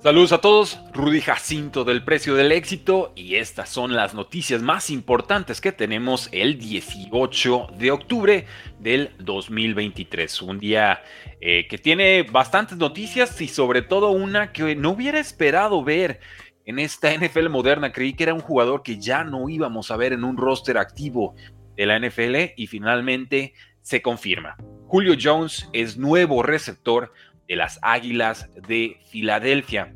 Saludos a todos, Rudy Jacinto del Precio del Éxito y estas son las noticias más importantes que tenemos el 18 de octubre del 2023. Un día eh, que tiene bastantes noticias y sobre todo una que no hubiera esperado ver en esta NFL moderna. Creí que era un jugador que ya no íbamos a ver en un roster activo de la NFL y finalmente se confirma. Julio Jones es nuevo receptor de las Águilas de Filadelfia.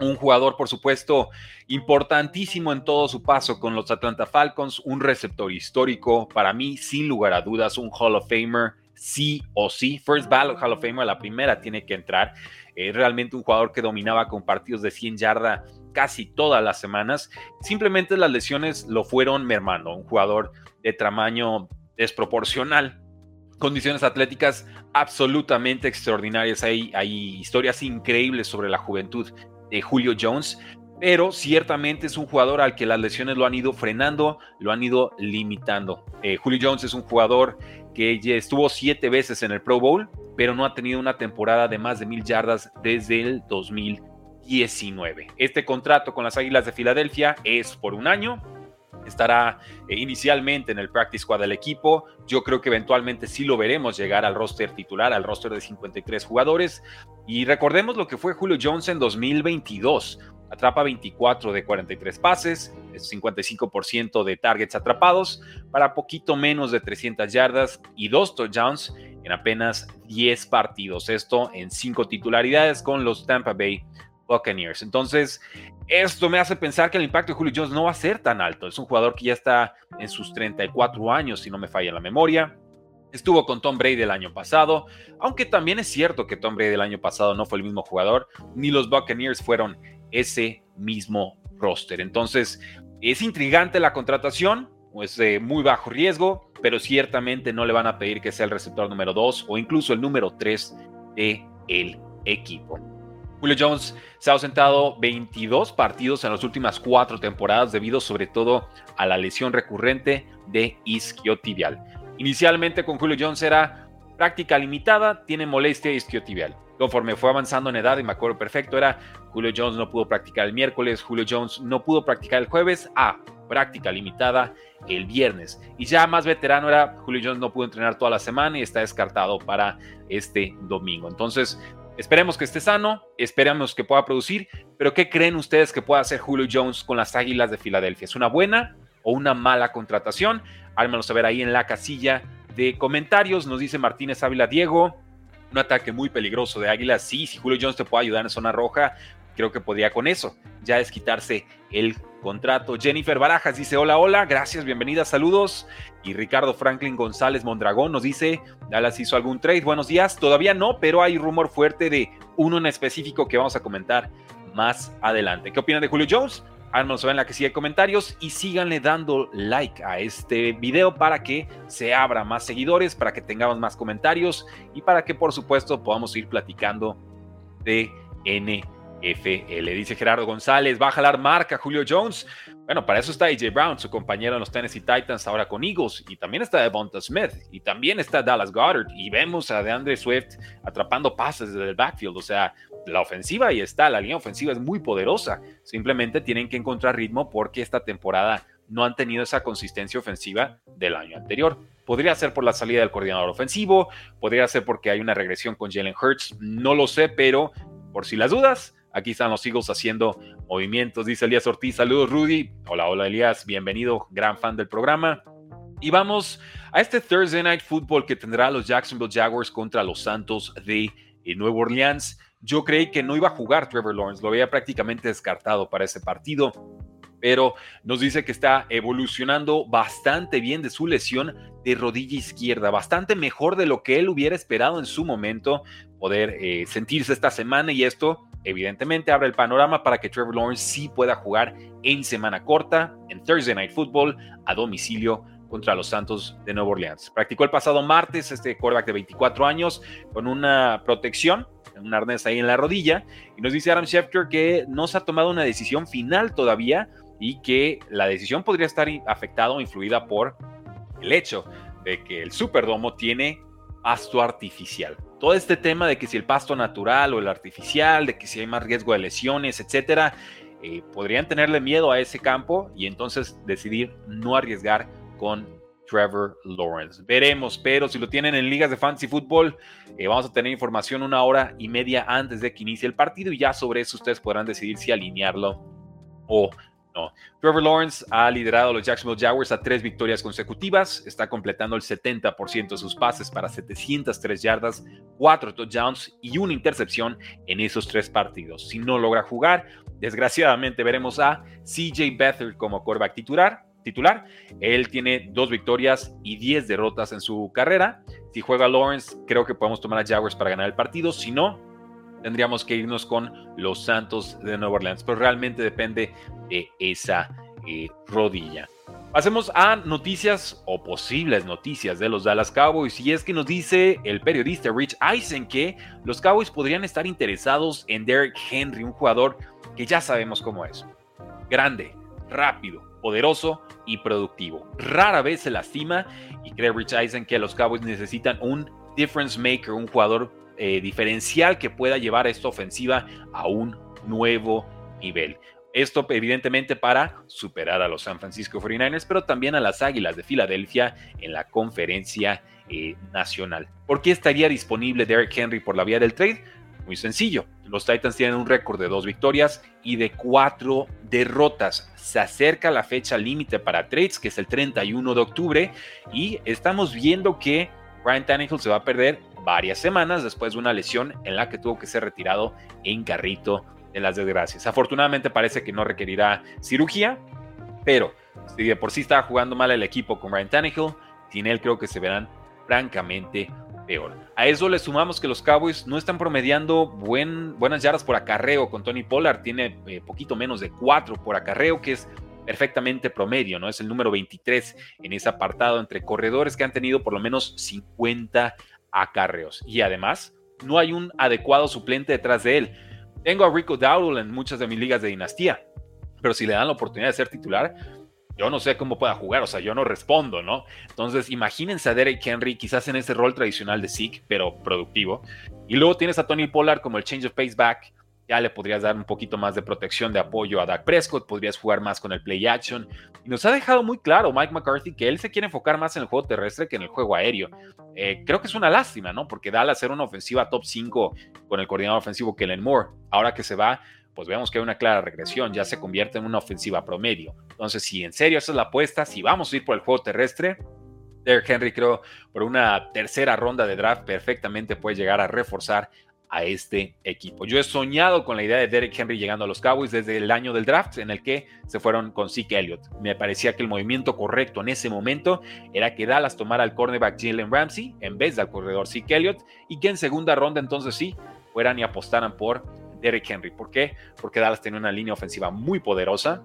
Un jugador, por supuesto, importantísimo en todo su paso con los Atlanta Falcons, un receptor histórico, para mí, sin lugar a dudas, un Hall of Famer, sí o sí. First Ballot Hall of Famer, la primera tiene que entrar. Eh, realmente un jugador que dominaba con partidos de 100 yardas casi todas las semanas. Simplemente las lesiones lo fueron mermando. Un jugador de tamaño desproporcional condiciones atléticas absolutamente extraordinarias. Hay, hay historias increíbles sobre la juventud Julio Jones, pero ciertamente es un jugador al que las lesiones lo han ido frenando, lo han ido limitando. Eh, Julio Jones es un jugador que estuvo siete veces en el Pro Bowl, pero no ha tenido una temporada de más de mil yardas desde el 2019. Este contrato con las Águilas de Filadelfia es por un año, estará eh, inicialmente en el practice squad del equipo. Yo creo que eventualmente sí lo veremos llegar al roster titular, al roster de 53 jugadores. Y recordemos lo que fue Julio Jones en 2022. Atrapa 24 de 43 pases, 55% de targets atrapados para poquito menos de 300 yardas y dos touchdowns en apenas 10 partidos. Esto en 5 titularidades con los Tampa Bay Buccaneers. Entonces, esto me hace pensar que el impacto de Julio Jones no va a ser tan alto. Es un jugador que ya está en sus 34 años, si no me falla la memoria. Estuvo con Tom Brady el año pasado, aunque también es cierto que Tom Brady el año pasado no fue el mismo jugador, ni los Buccaneers fueron ese mismo roster. Entonces, es intrigante la contratación, es de muy bajo riesgo, pero ciertamente no le van a pedir que sea el receptor número 2 o incluso el número 3 de el equipo. Julio Jones se ha ausentado 22 partidos en las últimas cuatro temporadas debido sobre todo a la lesión recurrente de isquiotibial. Inicialmente con Julio Jones era práctica limitada, tiene molestia isquiotibial. Conforme fue avanzando en edad, y me acuerdo perfecto, era Julio Jones no pudo practicar el miércoles, Julio Jones no pudo practicar el jueves, a práctica limitada el viernes. Y ya más veterano era Julio Jones no pudo entrenar toda la semana y está descartado para este domingo. Entonces, Esperemos que esté sano, esperemos que pueda producir, pero ¿qué creen ustedes que pueda hacer Julio Jones con las Águilas de Filadelfia? ¿Es una buena o una mala contratación? Háganmelo saber ahí en la casilla de comentarios. Nos dice Martínez Ávila Diego, un ataque muy peligroso de Águilas. Sí, si Julio Jones te puede ayudar en zona roja, creo que podría con eso. Ya es quitarse el contrato. Jennifer Barajas dice: Hola, hola, gracias, bienvenida, saludos. Y Ricardo Franklin González Mondragón nos dice: Dallas hizo algún trade. Buenos días, todavía no, pero hay rumor fuerte de uno en específico que vamos a comentar más adelante. ¿Qué opinan de Julio Jones? Háganos en la que sigue comentarios y síganle dando like a este video para que se abra más seguidores, para que tengamos más comentarios y para que por supuesto podamos ir platicando de N FL. Dice Gerardo González, va a jalar marca Julio Jones. Bueno, para eso está AJ Brown, su compañero en los Tennessee Titans, ahora con Eagles. Y también está Devonta Smith. Y también está Dallas Goddard. Y vemos a DeAndre Swift atrapando pases desde el backfield. O sea, la ofensiva ahí está. La línea ofensiva es muy poderosa. Simplemente tienen que encontrar ritmo porque esta temporada no han tenido esa consistencia ofensiva del año anterior. Podría ser por la salida del coordinador ofensivo, podría ser porque hay una regresión con Jalen Hurts, no lo sé, pero por si las dudas, Aquí están los Eagles haciendo movimientos, dice Elías Ortiz. Saludos, Rudy. Hola, hola, Elías. Bienvenido, gran fan del programa. Y vamos a este Thursday Night Football que tendrá los Jacksonville Jaguars contra los Santos de eh, Nueva Orleans. Yo creí que no iba a jugar Trevor Lawrence, lo había prácticamente descartado para ese partido, pero nos dice que está evolucionando bastante bien de su lesión de rodilla izquierda, bastante mejor de lo que él hubiera esperado en su momento poder eh, sentirse esta semana y esto evidentemente abre el panorama para que Trevor Lawrence sí pueda jugar en semana corta, en Thursday Night Football, a domicilio contra los Santos de Nueva Orleans. Practicó el pasado martes este quarterback de 24 años con una protección, un arnés ahí en la rodilla, y nos dice Adam Schefter que no se ha tomado una decisión final todavía y que la decisión podría estar afectada o influida por el hecho de que el Superdomo tiene pasto artificial. Todo este tema de que si el pasto natural o el artificial, de que si hay más riesgo de lesiones, etcétera, eh, podrían tenerle miedo a ese campo y entonces decidir no arriesgar con Trevor Lawrence. Veremos, pero si lo tienen en ligas de fantasy fútbol, eh, vamos a tener información una hora y media antes de que inicie el partido y ya sobre eso ustedes podrán decidir si alinearlo o no. Trevor Lawrence ha liderado a los Jacksonville Jaguars a tres victorias consecutivas, está completando el 70% de sus pases para 703 yardas, cuatro touchdowns y una intercepción en esos tres partidos. Si no logra jugar, desgraciadamente veremos a CJ Beathard como quarterback titular, titular. Él tiene dos victorias y 10 derrotas en su carrera. Si juega Lawrence, creo que podemos tomar a Jaguars para ganar el partido. Si no, tendríamos que irnos con los Santos de Nueva Orleans, pero realmente depende de esa eh, rodilla. Pasemos a noticias o posibles noticias de los Dallas Cowboys. Y es que nos dice el periodista Rich Eisen que los Cowboys podrían estar interesados en Derek Henry, un jugador que ya sabemos cómo es. Grande, rápido, poderoso y productivo. Rara vez se lastima y cree Rich Eisen que los Cowboys necesitan un difference maker, un jugador eh, diferencial que pueda llevar esta ofensiva a un nuevo nivel. Esto evidentemente para superar a los San Francisco 49ers, pero también a las Águilas de Filadelfia en la conferencia eh, nacional. ¿Por qué estaría disponible Derek Henry por la vía del trade? Muy sencillo. Los Titans tienen un récord de dos victorias y de cuatro derrotas. Se acerca la fecha límite para trades, que es el 31 de octubre, y estamos viendo que Ryan Tannehill se va a perder varias semanas después de una lesión en la que tuvo que ser retirado en carrito de las desgracias. Afortunadamente parece que no requerirá cirugía, pero si de por sí estaba jugando mal el equipo con Ryan Tannehill, sin él creo que se verán francamente peor. A eso le sumamos que los Cowboys no están promediando buen, buenas yardas por acarreo con Tony Pollard, tiene eh, poquito menos de 4 por acarreo, que es perfectamente promedio, ¿no? Es el número 23 en ese apartado entre corredores que han tenido por lo menos 50 acarreos. Y además, no hay un adecuado suplente detrás de él. Tengo a Rico Dowdle en muchas de mis ligas de dinastía, pero si le dan la oportunidad de ser titular, yo no sé cómo pueda jugar, o sea, yo no respondo, ¿no? Entonces, imagínense a Derek Henry quizás en ese rol tradicional de Zeke, pero productivo. Y luego tienes a Tony Pollard como el change of pace back, ya le podrías dar un poquito más de protección de apoyo a Dak Prescott, podrías jugar más con el play action. Y nos ha dejado muy claro Mike McCarthy que él se quiere enfocar más en el juego terrestre que en el juego aéreo. Eh, creo que es una lástima, ¿no? Porque da a ser una ofensiva top 5 con el coordinador ofensivo Kellen Moore. Ahora que se va, pues vemos que hay una clara regresión, ya se convierte en una ofensiva promedio. Entonces, si en serio esa es la apuesta, si vamos a ir por el juego terrestre, Derrick Henry creo por una tercera ronda de draft perfectamente puede llegar a reforzar a este equipo. Yo he soñado con la idea de Derek Henry llegando a los Cowboys desde el año del draft en el que se fueron con Zeke Elliott. Me parecía que el movimiento correcto en ese momento era que Dallas tomara al cornerback Jalen Ramsey en vez del corredor Zeke Elliott y que en segunda ronda entonces sí fueran y apostaran por Derek Henry. ¿Por qué? Porque Dallas tenía una línea ofensiva muy poderosa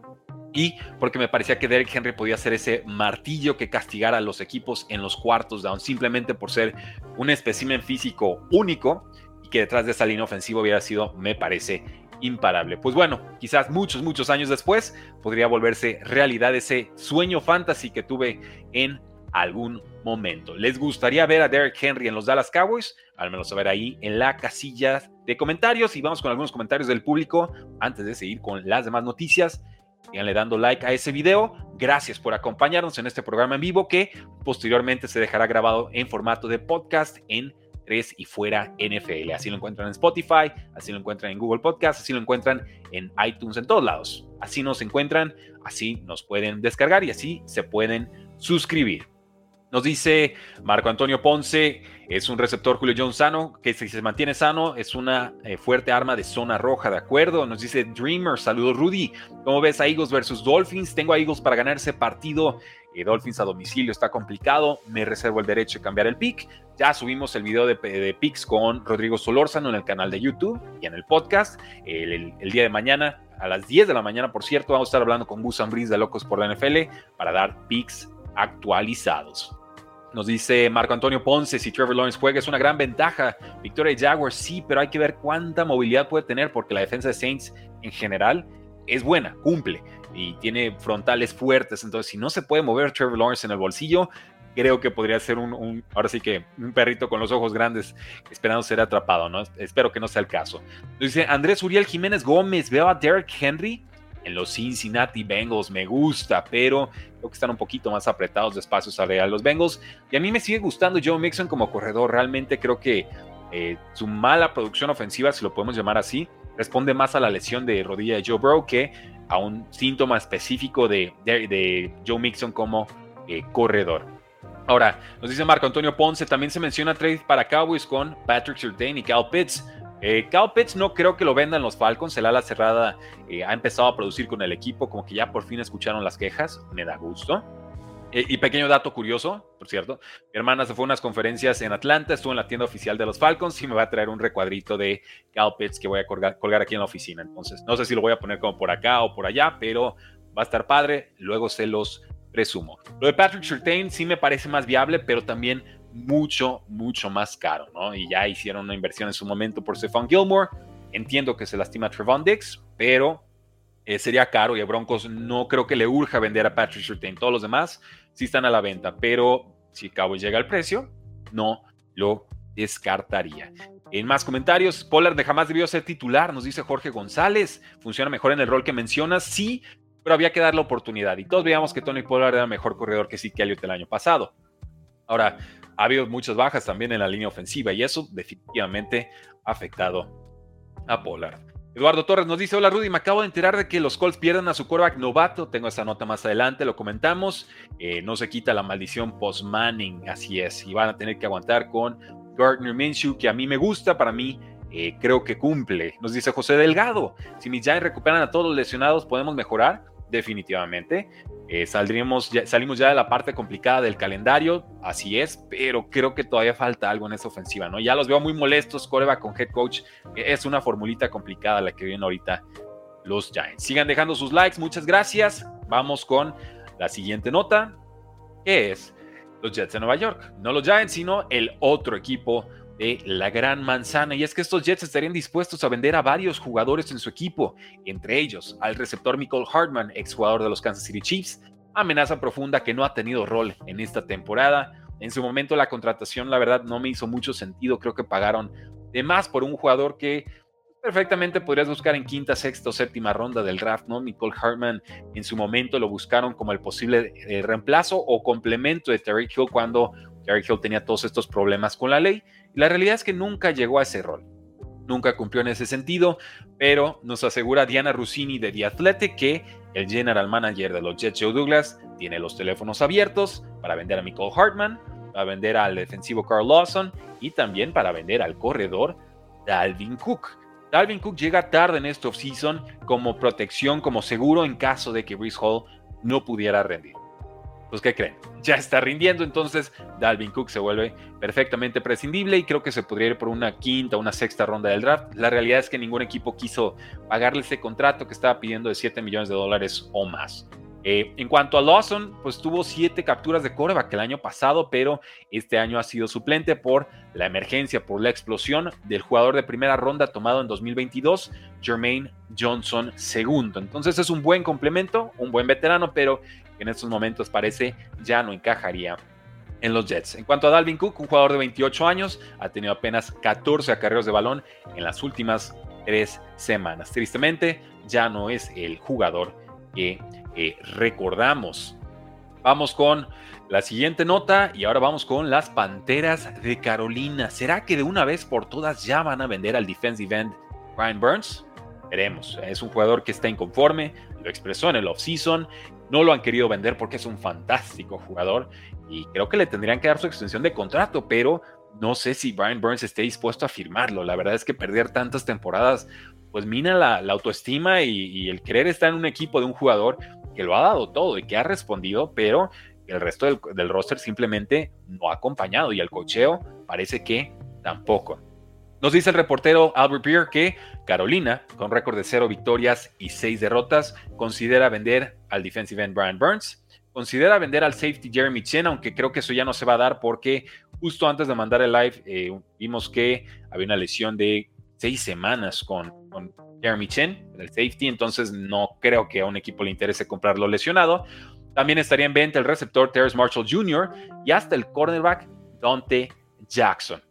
y porque me parecía que Derek Henry podía ser ese martillo que castigara a los equipos en los cuartos down simplemente por ser un espécimen físico único que detrás de esa línea ofensiva hubiera sido, me parece, imparable. Pues bueno, quizás muchos, muchos años después podría volverse realidad ese sueño fantasy que tuve en algún momento. ¿Les gustaría ver a Derek Henry en los Dallas Cowboys? Al menos saber ahí en la casilla de comentarios y vamos con algunos comentarios del público antes de seguir con las demás noticias. Síganle dando like a ese video. Gracias por acompañarnos en este programa en vivo que posteriormente se dejará grabado en formato de podcast en y fuera NFL. Así lo encuentran en Spotify, así lo encuentran en Google Podcast, así lo encuentran en iTunes, en todos lados. Así nos encuentran, así nos pueden descargar y así se pueden suscribir. Nos dice Marco Antonio Ponce, es un receptor Julio Jones sano, que si se mantiene sano es una eh, fuerte arma de zona roja, ¿de acuerdo? Nos dice Dreamer, saludos Rudy, ¿cómo ves a Eagles versus Dolphins? Tengo a Eagles para ganar ese partido Eh, Dolphins a domicilio está complicado. Me reservo el derecho de cambiar el pick. Ya subimos el video de, picks con Rodrigo Solórzano en el canal de YouTube y en el podcast. El, día de mañana, a las 10 de la mañana, por cierto, vamos a estar hablando con Gus Ambris de Locos por la NFL para dar picks actualizados. Nos dice Marco Antonio Ponce, si Trevor Lawrence juega es una gran ventaja. Victoria Jaguars sí, pero hay que ver cuánta movilidad puede tener porque la defensa de Saints en general es buena, cumple y tiene frontales fuertes. Entonces, si no se puede mover Trevor Lawrence en el bolsillo, creo que podría ser un, ahora sí que un perrito con los ojos grandes esperando ser atrapado, ¿no? Espero que no sea el caso. Dice Andrés Uriel Jiménez Gómez, veo a Derek Henry en los Cincinnati Bengals, me gusta, pero creo que están un poquito más apretados de espacios a los Bengals. Y a mí me sigue gustando Joe Mixon como corredor, realmente creo que eh, su mala producción ofensiva, si lo podemos llamar así, responde más a la lesión de rodilla de Joe Burrow que a un síntoma específico de, Joe Mixon como eh, corredor. Ahora, nos dice Marco Antonio Ponce, también se menciona trade para Cowboys con Patrick Surtain y Cal Pitts. Eh, Cal Pitts no creo que lo vendan los Falcons, el ala cerrada eh, ha empezado a producir con el equipo, como que ya por fin escucharon las quejas, me da gusto. Eh, y pequeño dato curioso, por cierto, mi hermana se fue a unas conferencias en Atlanta, estuvo en la tienda oficial de los Falcons y me va a traer un recuadrito de Cal Pitts que voy a colgar, colgar aquí en la oficina. Entonces, no sé si lo voy a poner como por acá o por allá, pero va a estar padre, luego se los presumo. Lo de Patrick Surtain sí me parece más viable, pero también mucho, mucho más caro, ¿no? Y ya hicieron una inversión en su momento por Stephon Gilmore. Entiendo que se lastima Trevon Dix, pero eh, sería caro y a Broncos no creo que le urja vender a Patrick Surtain. Todos los demás sí están a la venta, pero si Cowboys llega al precio, no lo descartaría. En más comentarios, Pollard de jamás debió ser titular, nos dice Jorge González. Funciona mejor en el rol que mencionas, sí, pero había que dar la oportunidad. Y todos veíamos que Tony Pollard era mejor corredor que sí Elliott el año pasado. Ahora, ha habido muchas bajas también en la línea ofensiva y eso definitivamente ha afectado a Pollard. Eduardo Torres nos dice, hola Rudy, me acabo de enterar de que los Colts pierden a su quarterback novato, tengo esa nota más adelante, lo comentamos, eh, no se quita la maldición post-Manning, así es, y van a tener que aguantar con Gardner Minshew, que a mí me gusta, para mí eh, creo que cumple. Nos dice José Delgado, si mis Giants recuperan a todos los lesionados, ¿podemos mejorar? Definitivamente. Eh, saldríamos salimos ya de la parte complicada del calendario, así es, pero creo que todavía falta algo en esa ofensiva, ¿no? Ya los veo muy molestos, Coreba con head coach, es una formulita complicada la que viene ahorita los Giants. Sigan dejando sus likes, muchas gracias. Vamos con la siguiente nota, es los Jets de Nueva York. No los Giants, sino el otro equipo de la gran manzana. Y es que estos Jets estarían dispuestos a vender a varios jugadores en su equipo, entre ellos al receptor Michael Hartman, exjugador de los Kansas City Chiefs, amenaza profunda que no ha tenido rol en esta temporada. En su momento la contratación, la verdad, no me hizo mucho sentido. Creo que pagaron de más por un jugador que perfectamente podrías buscar en quinta, sexta o séptima ronda del draft, ¿no? Nicole Hartman en su momento lo buscaron como el posible eh, reemplazo o complemento de Terry Hill cuando Terry Hill tenía todos estos problemas con la ley la realidad es que nunca llegó a ese rol. Nunca cumplió en ese sentido, pero nos asegura Diana Rossini de The Athletic que el general manager de los Jets, Joe Douglas, tiene los teléfonos abiertos para vender a Michael Hartman, para vender al defensivo Carl Lawson y también para vender al corredor Dalvin Cook. Dalvin Cook llega tarde en este offseason como protección, como seguro en caso de que Brice Hall no pudiera rendir pues ¿qué creen? Ya está rindiendo, entonces Dalvin Cook se vuelve perfectamente prescindible y creo que se podría ir por una quinta una sexta ronda del draft. La realidad es que ningún equipo quiso pagarle ese contrato que estaba pidiendo de 7 millones de dólares o más. Eh, en cuanto a Lawson, pues tuvo siete capturas de coreback el año pasado, pero este año ha sido suplente por la emergencia, por la explosión del jugador de primera ronda tomado en 2022, Jermaine Johnson II. Entonces es un buen complemento, un buen veterano, pero en estos momentos parece ya no encajaría en los Jets. En cuanto a Dalvin Cook, un jugador de 28 años, ha tenido apenas 14 acarreos de balón en las últimas tres semanas. Tristemente, ya no es el jugador que eh, recordamos. Vamos con la siguiente nota y ahora vamos con las Panteras de Carolina. ¿Será que de una vez por todas ya van a vender al defensive end Brian Burns? Veremos. Es un jugador que está inconforme, lo expresó en el offseason no lo han querido vender porque es un fantástico jugador y creo que le tendrían que dar su extensión de contrato, pero no sé si Brian Burns esté dispuesto a firmarlo. La verdad es que perder tantas temporadas pues mina la, autoestima y, el querer estar en un equipo de un jugador que lo ha dado todo y que ha respondido, pero el resto del, del roster simplemente no ha acompañado y el cocheo parece que tampoco. Nos dice el reportero Albert Beer que Carolina, con récord de cero victorias y seis derrotas, considera vender al defensive end Brian Burns, considera vender al safety Jeremy Chen, aunque creo que eso ya no se va a dar porque justo antes de mandar el live eh, vimos que había una lesión de seis semanas con, Jeremy Chen, el safety, entonces no creo que a un equipo le interese comprarlo lesionado. También estaría en venta el receptor Terrence Marshall Jr. y hasta el cornerback Dante Jackson.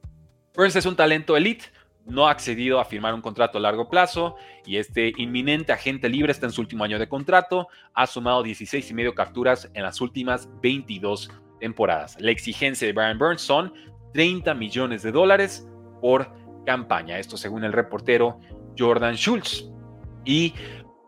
Burns es un talento elite, no ha accedido a firmar un contrato a largo plazo y este inminente agente libre está en su último año de contrato, ha sumado 16 y medio capturas en las últimas 22 temporadas. La exigencia de Brian Burns son 30 millones de dólares por campaña, esto según el reportero Jordan Schultz. Y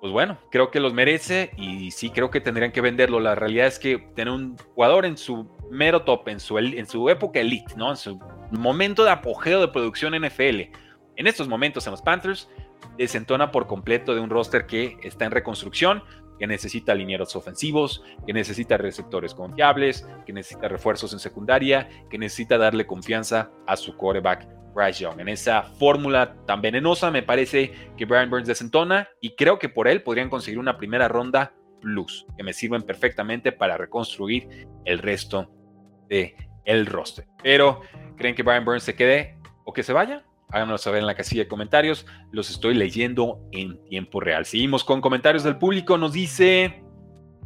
pues bueno, creo que los merece y sí creo que tendrían que venderlo. La realidad es que tener un jugador en su mero top, en su, en su época elite, ¿no? En su momento de apogeo de producción NFL. En estos momentos en los Panthers desentona por completo de un roster que está en reconstrucción, que necesita linieros ofensivos, que necesita receptores confiables, que necesita refuerzos en secundaria, que necesita darle confianza a su quarterback Bryce Young. En esa fórmula tan venenosa me parece que Brian Burns desentona y creo que por él podrían conseguir una primera ronda plus que me sirven perfectamente para reconstruir el resto de el roster. Pero, ¿creen que Brian Burns se quede o que se vaya? Háganoslo saber en la casilla de comentarios. Los estoy leyendo en tiempo real. Seguimos con comentarios del público. Nos dice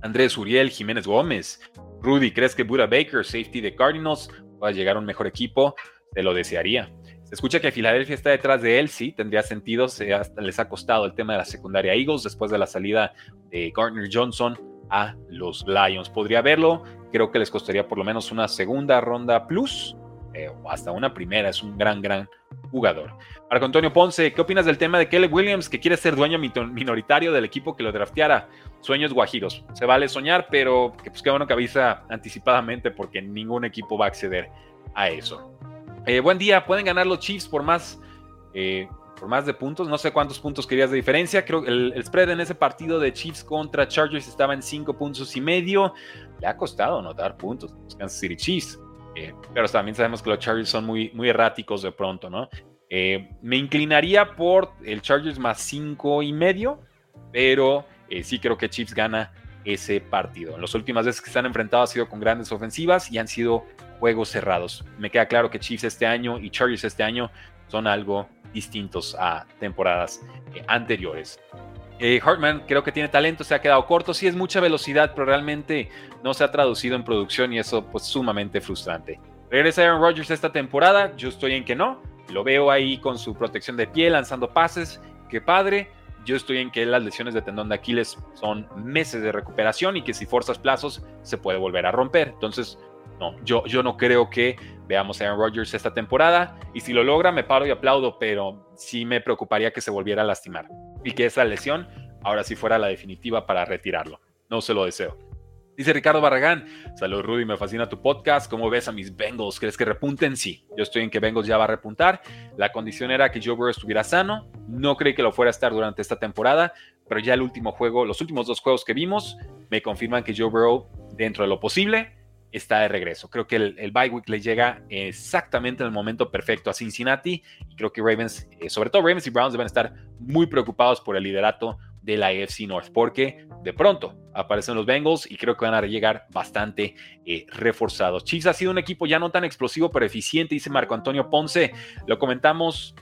Andrés Uriel Jiménez Gómez. Rudy, ¿crees que Buda Baker, safety de Cardinals, va a llegar a un mejor equipo? Te lo desearía. Escucha que Filadelfia está detrás de él, sí, tendría sentido. Se les ha costado el tema de la secundaria Eagles después de la salida de Gardner Johnson a los Lions. Podría verlo, creo que les costaría por lo menos una segunda ronda plus eh, hasta una primera. Es un gran, gran jugador. Marco Antonio Ponce, ¿qué opinas del tema de Kelly Williams que quiere ser dueño minoritario del equipo que lo drafteara? Sueños guajiros. Se vale soñar, pero que pues qué bueno que avisa anticipadamente porque ningún equipo va a acceder a eso. Eh, buen día, pueden ganar los Chiefs por más eh, por más de puntos. No sé cuántos puntos querías de diferencia. Creo que el, spread en ese partido de Chiefs contra Chargers estaba en 5 puntos y medio. Le ha costado anotar puntos los Kansas City Chiefs. Eh, pero también sabemos que los Chargers son muy, muy erráticos de pronto, ¿no? Me inclinaría por el Chargers más 5 y medio, pero sí creo que Chiefs gana ese partido. En las últimas veces que se han enfrentado ha sido con grandes ofensivas y han sido juegos cerrados. Me queda claro que Chiefs este año y Chargers este año son algo distintos a temporadas eh, anteriores. Eh, Hartman creo que tiene talento, se ha quedado corto, sí es mucha velocidad, pero realmente no se ha traducido en producción y eso pues sumamente frustrante. Regresa Aaron Rodgers esta temporada, yo estoy en que no, lo veo ahí con su protección de pie, lanzando pases, qué padre. Yo estoy en que las lesiones de tendón de Aquiles son meses de recuperación y que si forzas plazos se puede volver a romper. Entonces, no, yo, yo no creo que veamos a Aaron Rodgers esta temporada y si lo logra me paro y aplaudo, pero sí me preocuparía que se volviera a lastimar y que esa lesión ahora sí fuera la definitiva para retirarlo. No se lo deseo. Dice Ricardo Barragán, salud Rudy, me fascina tu podcast, ¿cómo ves a mis Bengals? ¿Crees que repunten? Sí, yo estoy en que Bengals ya va a repuntar. La condición era que Joe Burrow estuviera sano, no creí que lo fuera a estar durante esta temporada, pero ya el último juego, los últimos dos juegos que vimos, me confirman que Joe Burrow, dentro de lo posible, está de regreso. Creo que el, el bye week le llega exactamente en el momento perfecto a Cincinnati creo que Ravens, eh, sobre todo Ravens y Browns, deben estar muy preocupados por el liderato de la AFC North porque de pronto aparecen los Bengals y creo que van a llegar bastante eh, reforzados. Chiefs ha sido un equipo ya no tan explosivo pero eficiente, dice Marco Antonio Ponce. Lo comentamos,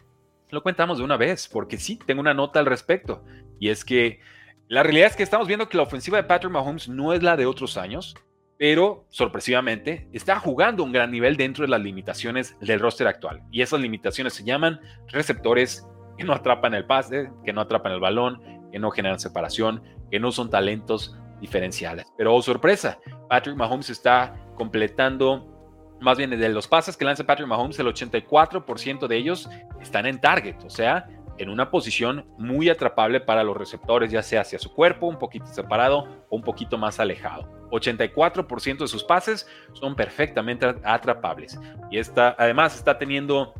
lo comentamos de una vez porque sí, tengo una nota al respecto y es que la realidad es que estamos viendo que la ofensiva de Patrick Mahomes no es la de otros años pero sorpresivamente está jugando un gran nivel dentro de las limitaciones del roster actual. Y esas limitaciones se llaman receptores que no atrapan el pase, que no atrapan el balón, que no generan separación, que no son talentos diferenciales. Pero oh, sorpresa, Patrick Mahomes está completando, más bien de los pases que lanza Patrick Mahomes, el 84% de ellos están en target, o sea, en una posición muy atrapable para los receptores, ya sea hacia su cuerpo, un poquito separado o un poquito más alejado. 84% de sus pases son perfectamente atrapables. Y esta, además está teniendo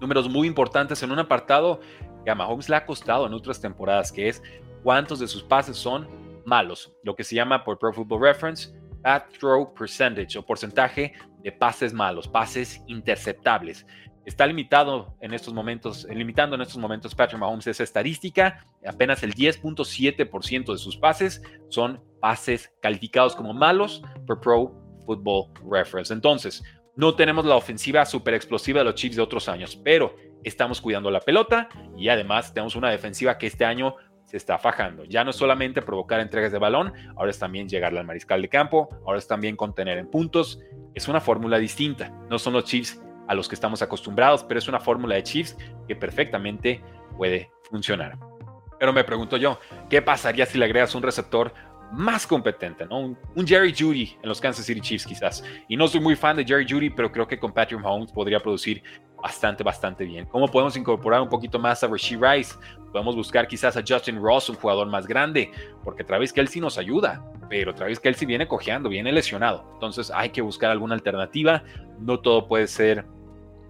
números muy importantes en un apartado que a Mahomes le ha costado en otras temporadas, que es cuántos de sus pases son malos, lo que se llama por Pro Football Reference bad throw percentage o porcentaje de pases malos, pases interceptables. Está limitado en estos momentos, limitando en estos momentos Patrick Mahomes esa estadística. Apenas el 10.7% de sus pases son pases calificados como malos por Pro Football Reference. Entonces, no tenemos la ofensiva super explosiva de los Chiefs de otros años, pero estamos cuidando la pelota y además tenemos una defensiva que este año se está fajando. Ya no es solamente provocar entregas de balón, ahora es también llegarle al mariscal de campo, ahora es también contener en puntos. Es una fórmula distinta. No son los Chiefs a los que estamos acostumbrados, pero es una fórmula de Chiefs que perfectamente puede funcionar. Pero me pregunto yo, ¿qué pasaría si le agregas un receptor más competente, ¿no? Un, Jerry Judy en los Kansas City Chiefs quizás. Y no soy muy fan de Jerry Judy, pero creo que con Patrick Mahomes podría producir bastante, bastante bien. ¿Cómo podemos incorporar un poquito más a Rasheed Rice? Podemos buscar quizás a Justin Ross, un jugador más grande, porque Travis Kelsey nos ayuda, pero Travis Kelsey viene cojeando, viene lesionado. Entonces hay que buscar alguna alternativa. No todo puede ser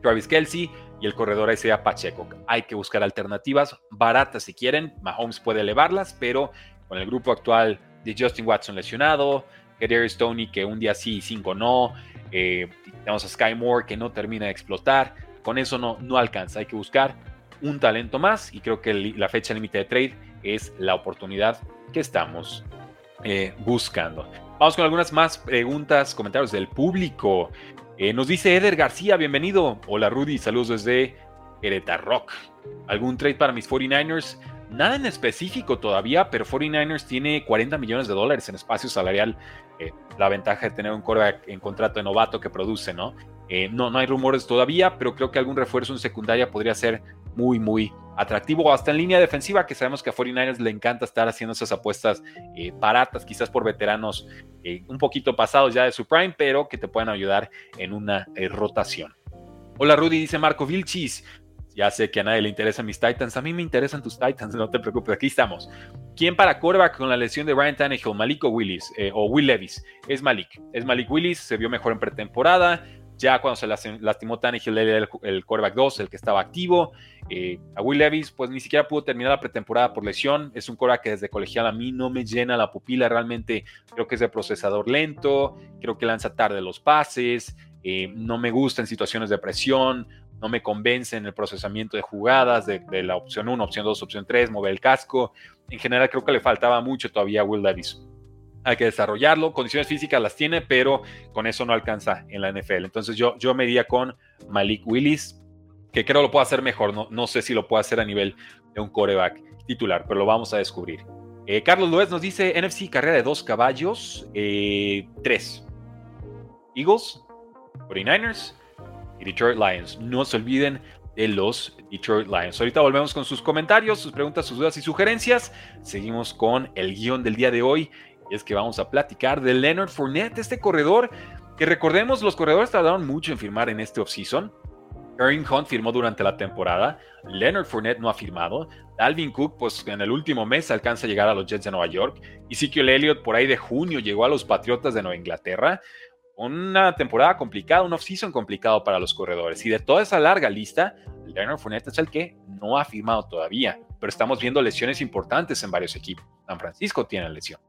Travis Kelsey y el corredor ahí sea Pacheco. Hay que buscar alternativas baratas si quieren. Mahomes puede elevarlas, pero con el grupo actual de Justin Watson lesionado, Kadarius Stoney que un día sí y cinco no, eh, tenemos a Sky Moore que no termina de explotar, con eso no, no alcanza, hay que buscar un talento más y creo que la fecha límite de trade es la oportunidad que estamos eh, buscando. Vamos con algunas más preguntas, comentarios del público. Eh, nos dice Eder García, bienvenido. Hola Rudy, saludos desde Querétaro Rock. ¿Algún trade para mis 49ers? Nada en específico todavía, pero 49ers tiene 40 millones de dólares en espacio salarial. Eh, la ventaja de tener un coreback en contrato de novato que produce, ¿no? Eh, ¿no? No hay rumores todavía, pero creo que algún refuerzo en secundaria podría ser muy, muy atractivo. Hasta en línea defensiva, que sabemos que a 49ers le encanta estar haciendo esas apuestas eh, baratas, quizás por veteranos un poquito pasados ya de su prime, pero que te puedan ayudar en una rotación. Hola Rudy, dice Marco Vilchis. Ya sé que a nadie le interesan mis Titans. A mí me interesan tus Titans, no te preocupes. Aquí estamos. ¿Quién para quarterback con la lesión de Ryan Tannehill? Malik o Willis? Eh, o Will Levis. Es Malik. Es Malik Willis. Se vio mejor en pretemporada. Ya cuando se lastimó Tannehill, era el, el quarterback 2, el que estaba activo. Eh, a Will Levis, pues ni siquiera pudo terminar la pretemporada por lesión. Es un quarterback que desde colegial a mí no me llena la pupila. Realmente creo que es de procesador lento. Creo que lanza tarde los pases. Eh, no me gusta en situaciones de presión no me convence en el procesamiento de jugadas de, la opción 1, opción 2, opción 3, mover el casco. En general creo que le faltaba mucho todavía a Will Davis. Hay que desarrollarlo, condiciones físicas las tiene, pero con eso no alcanza en la NFL. Entonces yo, yo me con Malik Willis, que creo lo puede hacer mejor. No, no sé si lo puede hacer a nivel de un coreback titular, pero lo vamos a descubrir. Eh, Carlos Luez nos dice NFC carrera de dos caballos, eh, tres. Eagles, 49ers y Detroit Lions. No se olviden de los Detroit Lions. Ahorita volvemos con sus comentarios, sus preguntas, sus dudas y sugerencias. Seguimos con el guion del día de hoy. Y es que vamos a platicar de Leonard Fournette, este corredor que recordemos, los corredores tardaron mucho en firmar en este offseason. Kareem Hunt firmó durante la temporada, Leonard Fournette no ha firmado, Alvin Cook pues en el último mes alcanza a llegar a los Jets de Nueva York, Ezekiel Elliott por ahí de junio llegó a los Patriotas de Nueva Inglaterra, una temporada complicada, un off-season complicado para los corredores. Y de toda esa larga lista, Leonard Fournette es el que no ha firmado todavía, pero estamos viendo lesiones importantes en varios equipos. San Francisco tiene lesión.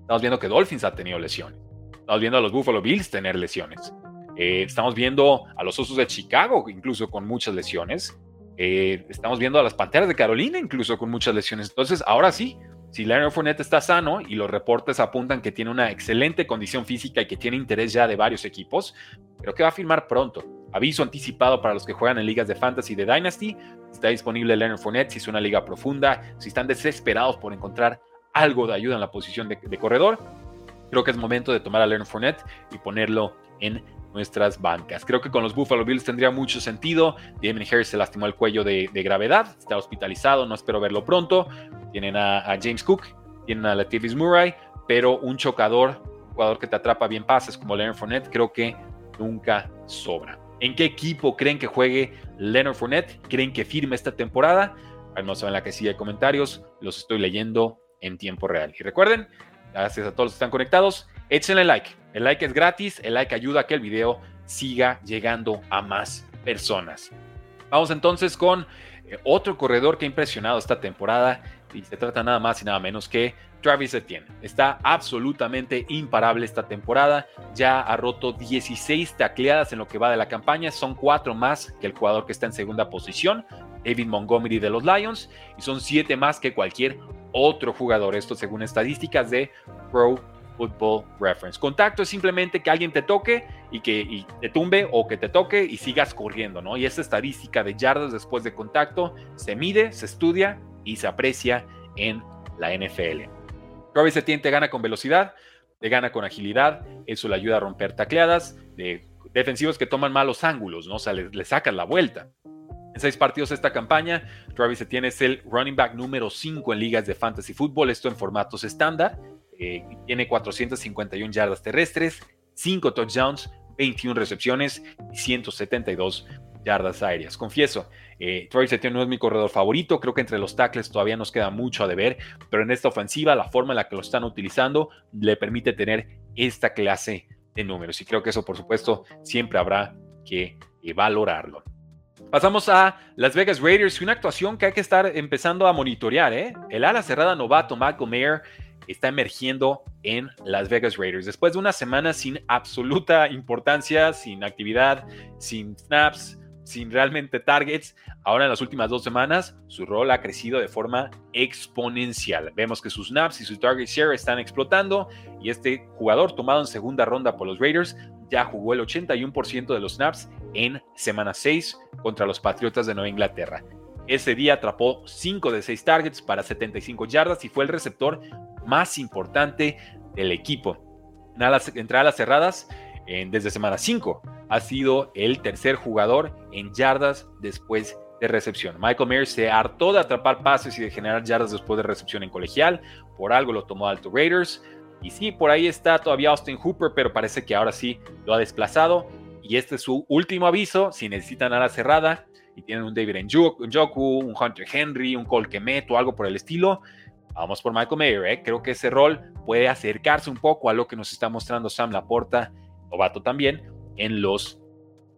Estamos viendo que Dolphins ha tenido lesiones. Estamos viendo a los Buffalo Bills tener lesiones. Eh, estamos viendo a los Osos de Chicago incluso con muchas lesiones. Eh, estamos viendo a las Panteras de Carolina incluso con muchas lesiones. Entonces, ahora sí, si Leonard Fournette está sano y los reportes apuntan que tiene una excelente condición física y que tiene interés ya de varios equipos, creo que va a firmar pronto. Aviso anticipado para los que juegan en ligas de fantasy de Dynasty. Está disponible Leonard Fournette si es una liga profunda, si están desesperados por encontrar algo de ayuda en la posición de, de corredor. Creo que es momento de tomar a Leonard Fournette y ponerlo en nuestras bancas. Creo que con los Buffalo Bills tendría mucho sentido. Damien Harris se lastimó el cuello de, gravedad, está hospitalizado, no espero verlo pronto. Tienen a, James Cook, tienen a Latavius Murray, pero un chocador, jugador que te atrapa bien pases como Leonard Fournette, creo que nunca sobra. ¿En qué equipo creen que juegue Leonard Fournette? ¿Creen que firme esta temporada? Vamos a ver en la casilla de comentarios, los estoy leyendo en tiempo real. Y recuerden, gracias a todos los que están conectados, échenle like el like es gratis, el like ayuda a que el video siga llegando a más personas. Vamos entonces con Eh, otro corredor que ha impresionado esta temporada y se trata nada más y nada menos que Travis Etienne. Está absolutamente imparable esta temporada. Ya ha roto 16 tacleadas en lo que va de la campaña. Son cuatro más que el jugador que está en segunda posición, David Montgomery de los Lions, y son siete más que cualquier otro jugador. Esto según estadísticas de Pro Football Reference. Contacto es simplemente que alguien te toque y que te tumbe o que te toque y sigas corriendo, ¿no? Y esta estadística de yardas después de contacto se mide, se estudia y se aprecia en la NFL. Travis Etienne te gana con velocidad, te gana con agilidad, eso le ayuda a romper tacleadas, de defensivos que toman malos ángulos, ¿no? O sea, le, le sacan la vuelta. En seis partidos esta campaña, Travis Etienne es el running back número 5 en ligas de fantasy fútbol, esto en formatos estándar. Eh, tiene 451 yardas terrestres, 5 touchdowns, 21 recepciones y 172 yardas aéreas. Confieso, eh, Etienne no es mi corredor favorito, creo que entre los tackles todavía nos queda mucho a deber, pero en esta ofensiva la forma en la que lo están utilizando le permite tener esta clase de números y creo que eso por supuesto siempre habrá que eh, valorarlo. Pasamos a Las Vegas Raiders, una actuación que hay que estar empezando a monitorear. ¿eh? El ala cerrada novato Michael Mayer está emergiendo en Las Vegas Raiders. Después de una semana sin absoluta importancia, sin actividad, sin snaps, sin realmente targets, ahora en las últimas dos semanas su rol ha crecido de forma exponencial. Vemos que sus snaps y su target share están explotando y este jugador tomado en segunda ronda por los Raiders ya jugó el 81% de los snaps en semana 6 contra los Patriotas de Nueva Inglaterra. Ese día atrapó 5 de 6 targets para 75 yardas y fue el receptor más importante del equipo. entre alas cerradas, desde semana 5, ha sido el tercer jugador en yardas después de recepción. Michael Mayer se hartó de atrapar pases y de generar yardas después de recepción en colegial, por algo lo tomó Alto Raiders. Y sí, por ahí está todavía Austin Hooper, pero parece que ahora sí lo ha desplazado. Y este es su último aviso. Si necesitan ala cerrada y tienen un David Njoku, un Hunter Henry, un Cole o algo por el estilo, vamos por Michael Mayer. ¿eh? Creo que ese rol puede acercarse un poco a lo que nos está mostrando Sam Laporta, novato también, en los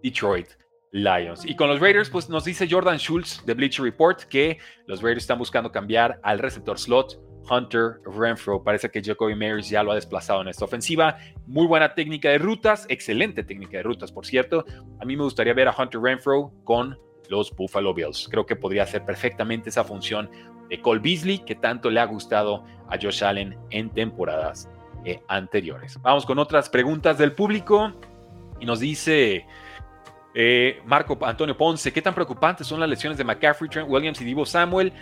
Detroit Lions. Y con los Raiders, pues nos dice Jordan Schultz de Bleacher Report que los Raiders están buscando cambiar al receptor slot Hunter Renfro. Parece que Jacoby Meyers ya lo ha desplazado en esta ofensiva. Muy buena técnica de rutas, excelente técnica de rutas, por cierto. A mí me gustaría ver a Hunter Renfro con los Buffalo Bills. Creo que podría hacer perfectamente esa función de Cole Beasley que tanto le ha gustado a Josh Allen en temporadas eh, anteriores. Vamos con otras preguntas del público y nos dice eh, Marco Antonio Ponce, ¿qué tan preocupantes son las lesiones de McCaffrey, Trent Williams y Divo Samuel?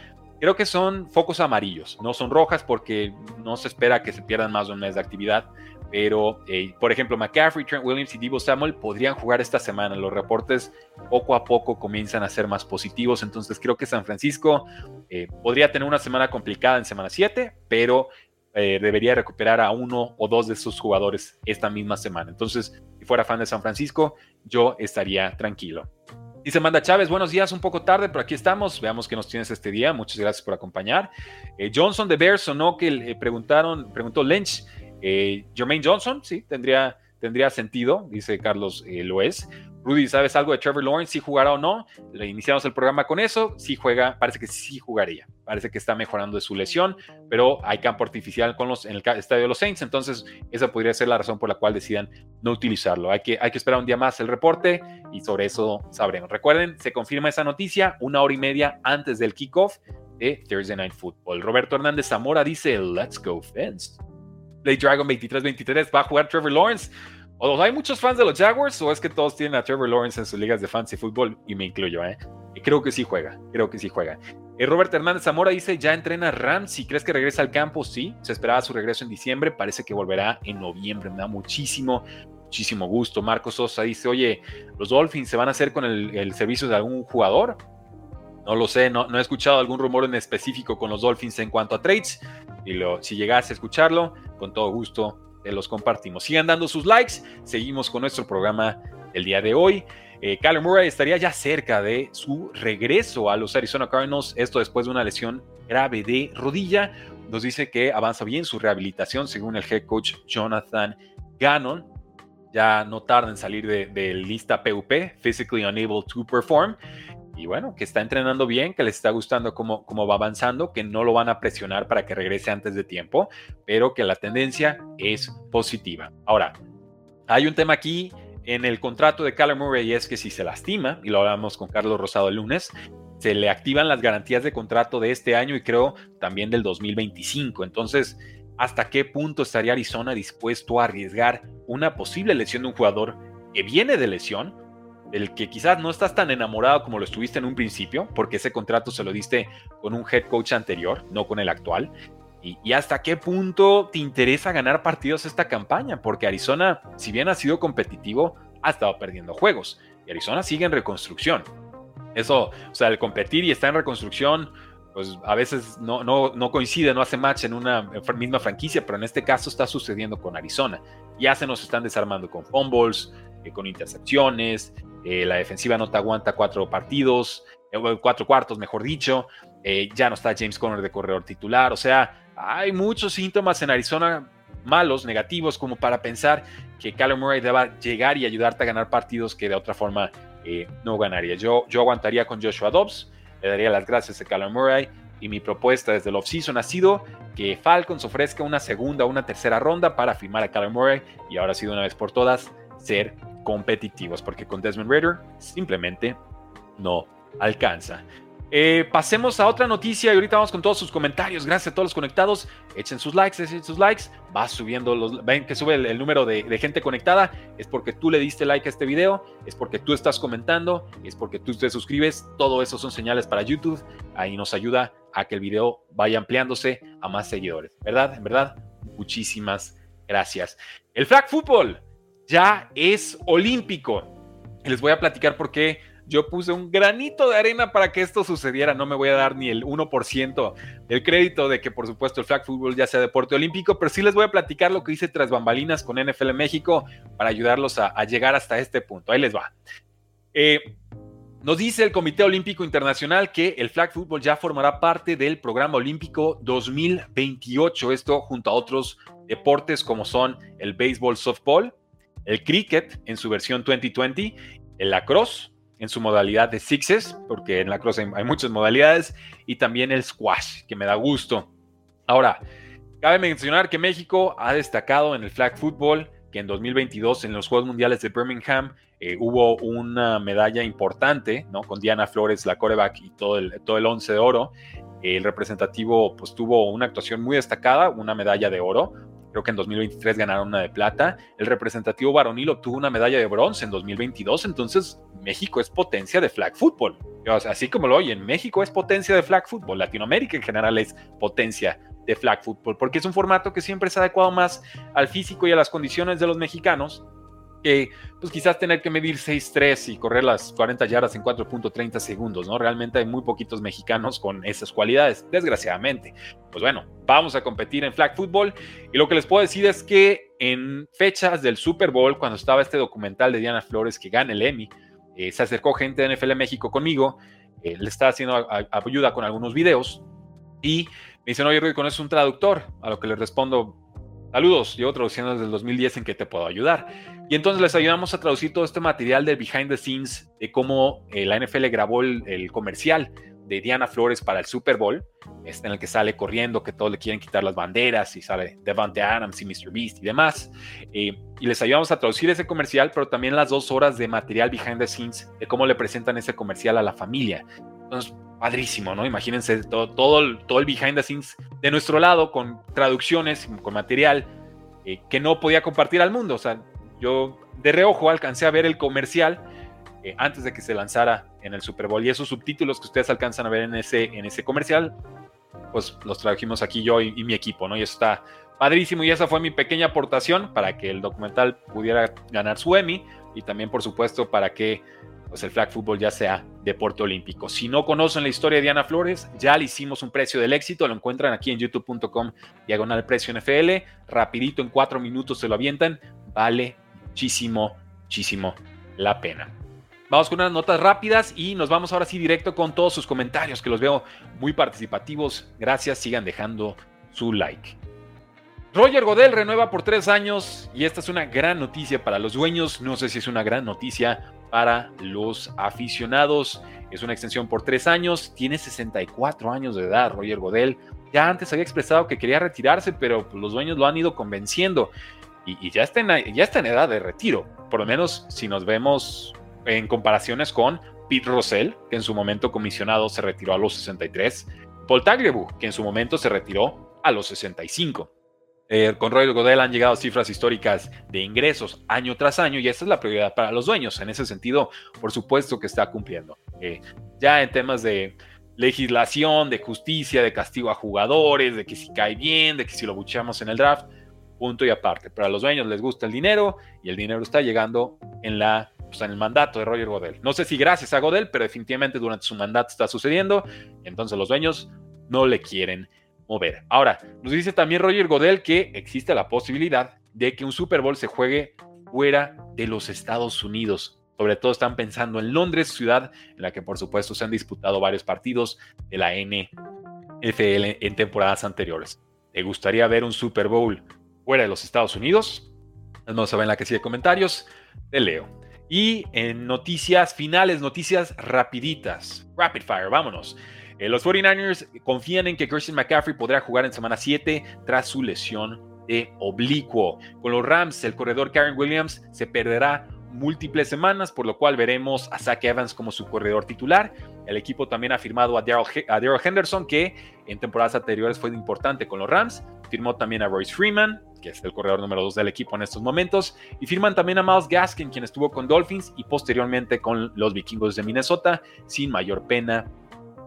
Creo que son focos amarillos, no son rojas porque no se espera que se pierdan más de un mes de actividad. Pero, eh, por ejemplo, McCaffrey, Trent Williams y Divo Samuel podrían jugar esta semana. Los reportes poco a poco comienzan a ser más positivos. Entonces, creo que San Francisco eh, podría tener una semana complicada en semana 7, pero eh, debería recuperar a uno o dos de sus jugadores esta misma semana. Entonces, si fuera fan de San Francisco, yo estaría tranquilo. Dice Manda Chávez, buenos días, un poco tarde, pero aquí estamos. Veamos qué nos tienes este día. Muchas gracias por acompañar. Johnson de Bears no que le preguntaron, preguntó Lynch. Eh, Jermaine Johnson, sí, tendría, tendría sentido, dice Carlos eh. Rudy, ¿sabes algo de Trevor Lawrence? ¿Si jugará o no? Le iniciamos el programa con eso. Sí juega, parece que sí jugaría. Parece que está mejorando de su lesión, pero hay campo artificial con los, en el estadio de los Saints, entonces esa podría ser la razón por la cual decidan no utilizarlo. Hay que, hay que esperar un día más el reporte y sobre eso sabremos. Recuerden, se confirma esa noticia una hora y media antes del kickoff de Thursday Night Football. Roberto Hernández Zamora dice, let's go Fence. Play Dragon 23-23 va a jugar Trevor Lawrence. ¿O hay muchos fans de los Jaguars o es que todos tienen a Trevor Lawrence en sus ligas de fantasy fútbol? Y me incluyo, ¿eh? Creo que sí juega, creo que sí juega. Eh, Robert Hernández Zamora dice, ya entrena si ¿crees que regresa al campo? Sí, se esperaba su regreso en diciembre, parece que volverá en noviembre, me da muchísimo, muchísimo gusto. Marcos Sosa dice, oye, ¿los Dolphins se van a hacer con el, servicio de algún jugador? No lo sé, no, he escuchado algún rumor en específico con los Dolphins en cuanto a trades. Y lo, si llegase a escucharlo, con todo gusto los compartimos. Sigan dando sus likes. Seguimos con nuestro programa el día de hoy. Eh, Kyler Murray estaría ya cerca de su regreso a los Arizona Cardinals. Esto después de una lesión grave de rodilla. Nos dice que avanza bien su rehabilitación, según el head coach Jonathan Gannon. Ya no tarda en salir de, de lista PUP, Physically Unable to Perform. Y bueno, que está entrenando bien, que les está gustando cómo, cómo va avanzando, que no lo van a presionar para que regrese antes de tiempo, pero que la tendencia es positiva. Ahora, hay un tema aquí en el contrato de Kyler Murray y es que si se lastima, y lo hablamos con Carlos Rosado el lunes, se le activan las garantías de contrato de este año y creo también del 2025. Entonces, ¿hasta qué punto estaría Arizona dispuesto a arriesgar una posible lesión de un jugador que viene de lesión? Del que quizás no estás tan enamorado como lo estuviste en un principio, porque ese contrato se lo diste con un head coach anterior, no con el actual. Y, hasta qué punto te interesa ganar partidos esta campaña, porque Arizona, si bien ha sido competitivo, ha estado perdiendo juegos. Y Arizona sigue en reconstrucción. Eso, o sea, el competir y estar en reconstrucción, pues a veces no, no, no coincide, no hace match en una misma franquicia, pero en este caso está sucediendo con Arizona. Ya se nos están desarmando con fumbles, eh, con intercepciones, eh, la defensiva no te aguanta cuatro partidos, eh, cuatro cuartos, mejor dicho. Eh, ya no está James Conner de corredor titular. O sea, hay muchos síntomas en Arizona malos, negativos, como para pensar que Callum Murray deba llegar y ayudarte a ganar partidos que de otra forma no ganaría. Yo, yo aguantaría con Joshua Dobbs, le daría las gracias a Callum Murray y mi propuesta desde el offseason ha sido que Falcons ofrezca una segunda o una tercera ronda para firmar a Callum Murray y ahora ha sido una vez por todas ser competitivos, porque con Desmond Raider simplemente no alcanza. Eh, pasemos a otra noticia y ahorita vamos con todos sus comentarios. Gracias a todos los conectados. Echen sus likes, echen sus likes. Va subiendo los. Ven que sube el, número de, gente conectada. Es porque tú le diste like a este video. Es porque tú estás comentando. Es porque tú te suscribes. Todo eso son señales para YouTube. Ahí nos ayuda a que el video vaya ampliándose a más seguidores. ¿Verdad? En verdad, muchísimas gracias. El flag football ya es olímpico. Les voy a platicar por qué yo puse un granito de arena para que esto sucediera. No me voy a dar ni el 1% del crédito de que, por supuesto, el flag football ya sea deporte olímpico, pero sí les voy a platicar lo que hice tras bambalinas con NFL México para ayudarlos a, llegar hasta este punto. Ahí les va. Eh, nos dice el Comité Olímpico Internacional que el flag football ya formará parte del programa olímpico 2028. Esto junto a otros deportes como son el béisbol, softball, el cricket en su versión 2020, el lacrosse en su modalidad de sixes, porque en lacrosse hay, hay muchas modalidades, y también el squash, que me da gusto. Ahora, cabe mencionar que México ha destacado en el flag football, que en 2022 en los Juegos Mundiales de Birmingham eh, hubo una medalla importante, ¿no? Con Diana Flores, la coreback y todo el, todo el once de oro. El representativo pues tuvo una actuación muy destacada, una medalla de oro, creo que en 2023 ganaron una de plata. El representativo varonil obtuvo una medalla de bronce en 2022. Entonces, México es potencia de flag football. así como lo oyen, México es potencia de flag football. Latinoamérica en general es potencia de flag football, porque es un formato que siempre se ha adecuado más al físico y a las condiciones de los mexicanos que pues quizás tener que medir 6-3 y correr las 40 yardas en 4.30 segundos, ¿no? Realmente hay muy poquitos mexicanos con esas cualidades, desgraciadamente. Pues bueno, vamos a competir en flag football y lo que les puedo decir es que en fechas del Super Bowl, cuando estaba este documental de Diana Flores que gana el Emmy, eh, se acercó gente de NFL México conmigo, eh, le estaba haciendo ayuda con algunos videos y me dicen, oye, Rudy, ¿conoces un traductor? A lo que le respondo, Saludos, llevo traduciendo desde el 2010 en que te puedo ayudar. Y entonces les ayudamos a traducir todo este material del behind the scenes de cómo eh, la NFL grabó el, comercial de Diana Flores para el Super Bowl, este en el que sale corriendo, que todos le quieren quitar las banderas y sale Devante Adams y Mr. Beast y demás. Eh, y les ayudamos a traducir ese comercial, pero también las dos horas de material behind the scenes de cómo le presentan ese comercial a la familia. Entonces, padrísimo, ¿no? Imagínense todo, todo, el, todo el behind the scenes de nuestro lado con traducciones, con material eh, que no podía compartir al mundo. O sea, yo de reojo alcancé a ver el comercial eh, antes de que se lanzara en el Super Bowl y esos subtítulos que ustedes alcanzan a ver en ese, en ese comercial, pues los tradujimos aquí yo y, y mi equipo, ¿no? Y eso está padrísimo y esa fue mi pequeña aportación para que el documental pudiera ganar su Emmy y también, por supuesto, para que pues el flag football ya sea deporte olímpico. Si no conocen la historia de Diana Flores, ya le hicimos un precio del éxito, lo encuentran aquí en youtube.com diagonal precio NFL, rapidito en cuatro minutos se lo avientan, vale muchísimo, muchísimo la pena. Vamos con unas notas rápidas y nos vamos ahora sí directo con todos sus comentarios, que los veo muy participativos. Gracias, sigan dejando su like. Roger Godel renueva por tres años y esta es una gran noticia para los dueños. No sé si es una gran noticia para los aficionados. Es una extensión por tres años, tiene 64 años de edad, Roger Godel. Ya antes había expresado que quería retirarse, pero pues, los dueños lo han ido convenciendo y, ya, está en, ya está en edad de retiro. Por lo menos si nos vemos en comparaciones con Pete Rosell, que en su momento comisionado se retiró a los 63, Paul Tagliabue, que en su momento se retiró a los 65. Eh, con Royal Godel han llegado cifras históricas de ingresos año tras año y esa es la prioridad para los dueños. En ese sentido, por supuesto que está cumpliendo. Eh, ya en temas de legislación, de justicia, de castigo a jugadores, de que si cae bien, de que si lo bucheamos en el draft, punto y aparte. Pero a los dueños les gusta el dinero y el dinero está llegando en la pues, en el mandato de Roger Godel. No sé si gracias a Godel, pero definitivamente durante su mandato está sucediendo. Entonces los dueños no le quieren mover. Ahora, nos dice también Roger Godel que existe la posibilidad de que un Super Bowl se juegue fuera de los Estados Unidos. Sobre todo están pensando en Londres, ciudad en la que por supuesto se han disputado varios partidos de la NFL en temporadas anteriores. ¿Te gustaría ver un Super Bowl fuera de los Estados Unidos? Vamos ver en la que sigue comentarios. Te leo. Y en noticias finales, noticias rapiditas. Rapid fire, vámonos. Eh, los 49ers confían en que Christian McCaffrey podrá jugar en semana 7 tras su lesión de oblicuo. Con los Rams, el corredor Karen Williams se perderá múltiples semanas, por lo cual veremos a Zach Evans como su corredor titular. El equipo también ha firmado a Daryl Henderson, que en temporadas anteriores fue importante con los Rams. Firmó también a Royce Freeman, que es el corredor número 2 del equipo en estos momentos. Y firman también a Miles Gaskin, quien estuvo con Dolphins y posteriormente con los vikingos de Minnesota, sin mayor pena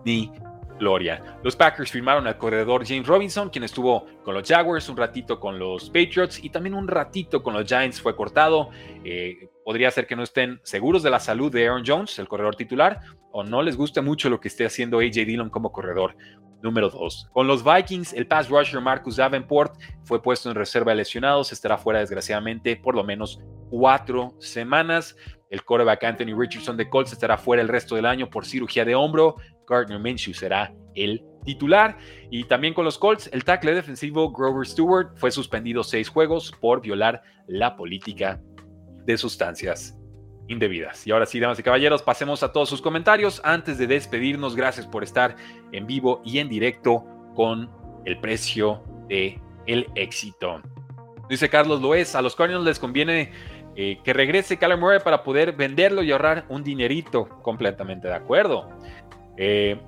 ni gloria. Los Packers firmaron al corredor James Robinson, quien estuvo con los Jaguars, un ratito con los Patriots y también un ratito con los Giants fue cortado. Eh, podría ser que no estén seguros de la salud de Aaron Jones, el corredor titular, o no les guste mucho lo que esté haciendo AJ Dillon como corredor número 2. Con los Vikings, el pass rusher Marcus Davenport fue puesto en reserva de lesionados, estará fuera desgraciadamente por lo menos cuatro semanas. El coreback Anthony Richardson de Colts estará fuera el resto del año por cirugía de hombro. Gardner Minshew será el titular. Y también con los Colts, el tackle defensivo Grover Stewart fue suspendido seis juegos por violar la política de sustancias indebidas. Y ahora sí, damas y caballeros, pasemos a todos sus comentarios. Antes de despedirnos, gracias por estar en vivo y en directo con el precio de el éxito. Dice Carlos Loez, a los Cardinals les conviene eh, que regrese Kyler Murray para poder venderlo y ahorrar un dinerito. Completamente de acuerdo. Eh,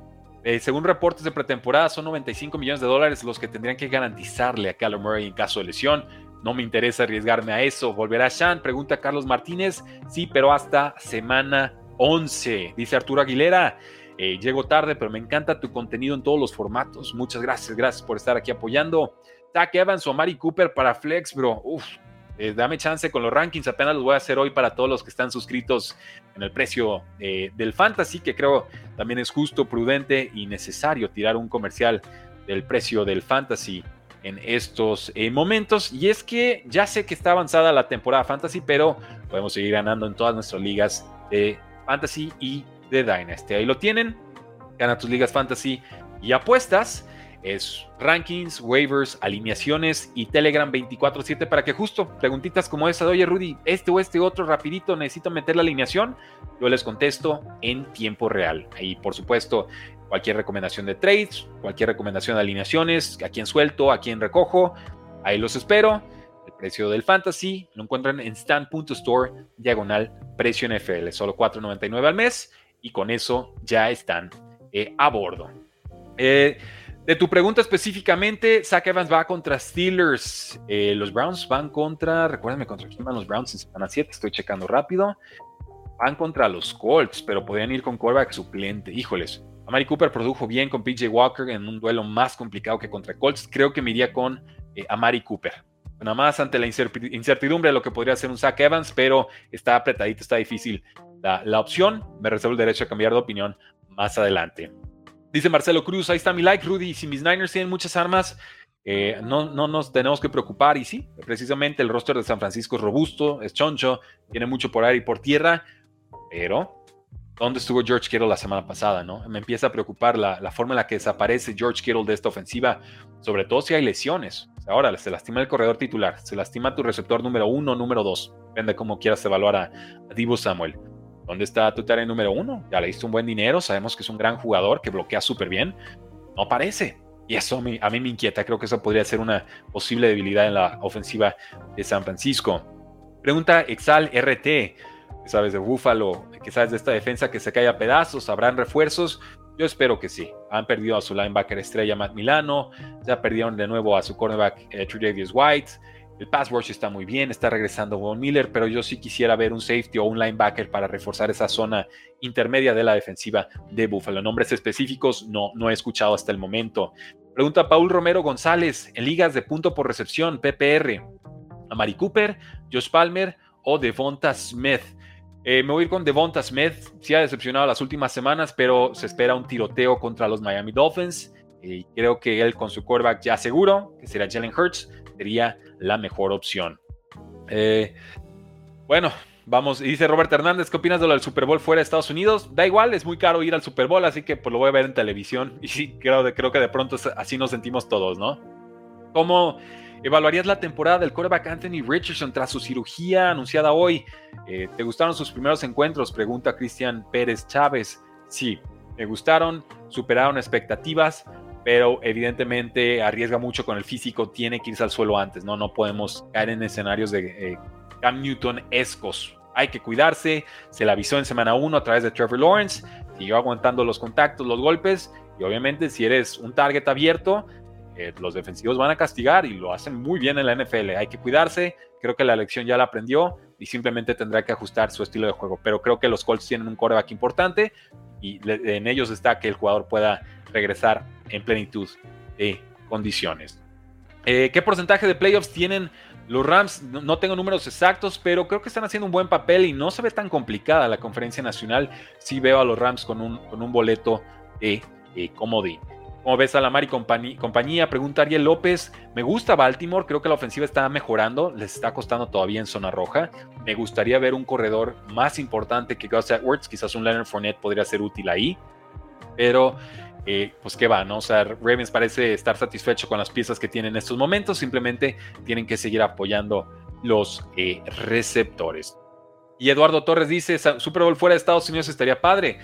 eh, según reportes de pretemporada, son 95 millones de dólares los que tendrían que garantizarle a Kyler Murray en caso de lesión. No me interesa arriesgarme a eso. ¿Volverá Sean? Pregunta Carlos Martínez. Sí, pero hasta semana 11. Dice Arturo Aguilera. Eh, llego tarde, pero me encanta tu contenido en todos los formatos. Muchas gracias, gracias por estar aquí apoyando. Zach Evans o Mari Cooper para Flex, bro. Uf, eh, dame chance con los rankings. Apenas los voy a hacer hoy para todos los que están suscritos en el precio eh, del Fantasy, que creo también es justo, prudente y necesario tirar un comercial del precio del Fantasy en estos eh, momentos. Y es que ya sé que está avanzada la temporada Fantasy, pero podemos seguir ganando en todas nuestras ligas de Fantasy y de Dynasty. Ahí lo tienen. Gana tus ligas Fantasy y apuestas. Es rankings, waivers, alineaciones y Telegram 24/7 para que justo preguntitas como esa de, oye Rudy, este o este otro rapidito, necesito meter la alineación. Yo les contesto en tiempo real. Y por supuesto, cualquier recomendación de trades, cualquier recomendación de alineaciones, a quién suelto, a quién recojo, ahí los espero. El precio del fantasy lo encuentran en stand.store diagonal precio NFL, solo $4.99 al mes y con eso ya están eh, a bordo. Eh, de tu pregunta específicamente, Zach Evans va contra Steelers. Eh, los Browns van contra, recuérdenme contra quién van los Browns en semana 7, estoy checando rápido. Van contra los Colts, pero podrían ir con quarterback suplente. Híjoles, Amari Cooper produjo bien con PJ Walker en un duelo más complicado que contra Colts. Creo que me iría con eh, Amari Cooper. Nada más ante la incertidumbre de lo que podría ser un Zach Evans, pero está apretadito, está difícil la, opción. Me reservo el derecho a cambiar de opinión más adelante. Dice Marcelo Cruz, ahí está mi like, Rudy. Si mis Niners tienen muchas armas, eh, no, no nos tenemos que preocupar. Y sí, precisamente el roster de San Francisco es robusto, es choncho, tiene mucho por aire y por tierra, pero dónde estuvo George Kittle la semana pasada, ¿no? Me empieza a preocupar la, forma en la que desaparece George Kittle de esta ofensiva, sobre todo si hay lesiones. Ahora, se lastima el corredor titular, se lastima tu receptor número uno, número dos, depende cómo quieras evaluar a, a Divo Samuel. ¿Dónde está tu tarea número uno? Ya le diste un buen dinero, sabemos que es un gran jugador, que bloquea súper bien. No parece. Y eso a mí, a mí me inquieta. Creo que eso podría ser una posible debilidad en la ofensiva de San Francisco. Pregunta Exal RT. ¿Qué sabes de Buffalo? ¿Qué sabes de esta defensa que se cae a pedazos? ¿Habrán refuerzos? Yo espero que sí. Han perdido a su linebacker estrella Matt Milano. Ya perdieron de nuevo a su cornerback eh, Davis White. El pass rush está muy bien, está regresando Von Miller, pero yo sí quisiera ver un safety o un linebacker para reforzar esa zona intermedia de la defensiva de Buffalo. Nombres específicos no, no he escuchado hasta el momento. Pregunta Paul Romero González, en ligas de punto por recepción, PPR, a Mari Cooper, Josh Palmer o Devonta Smith. Eh, me voy a ir con Devonta Smith, sí ha decepcionado las últimas semanas, pero se espera un tiroteo contra los Miami Dolphins. Y creo que él con su quarterback ya seguro, que será Jalen Hurts, sería la mejor opción. Eh, bueno, vamos, dice Robert Hernández, ¿qué opinas de lo del Super Bowl fuera de Estados Unidos? Da igual, es muy caro ir al Super Bowl, así que pues lo voy a ver en televisión. Y sí, creo, creo que de pronto así nos sentimos todos, ¿no? ¿Cómo evaluarías la temporada del quarterback Anthony Richardson tras su cirugía anunciada hoy? Eh, ¿Te gustaron sus primeros encuentros? Pregunta Cristian Pérez Chávez. Sí, me gustaron, superaron expectativas pero evidentemente arriesga mucho con el físico, tiene que irse al suelo antes, ¿no? No podemos caer en escenarios de eh, Cam Newton escos. Hay que cuidarse, se le avisó en semana 1 a través de Trevor Lawrence, siguió aguantando los contactos, los golpes, y obviamente si eres un target abierto, eh, los defensivos van a castigar y lo hacen muy bien en la NFL. Hay que cuidarse, creo que la lección ya la aprendió y simplemente tendrá que ajustar su estilo de juego. Pero creo que los Colts tienen un coreback importante y en ellos está que el jugador pueda regresar en plenitud de condiciones. Eh, ¿Qué porcentaje de playoffs tienen los Rams? No, tengo números exactos, pero creo que están haciendo un buen papel y no se ve tan complicada la conferencia nacional. Sí veo a los Rams con un, con un boleto de eh, comodín. ¿Cómo ves a la Mari compañía? Pregunta Ariel López. Me gusta Baltimore, creo que la ofensiva está mejorando, les está costando todavía en zona roja. Me gustaría ver un corredor más importante que Gus Edwards, quizás un Leonard Fournette podría ser útil ahí. Pero eh, pues qué va, ¿no? O sea, Ravens parece estar satisfecho con las piezas que tiene en estos momentos, simplemente tienen que seguir apoyando los eh, receptores. Y Eduardo Torres dice, Super Bowl fuera de Estados Unidos estaría padre,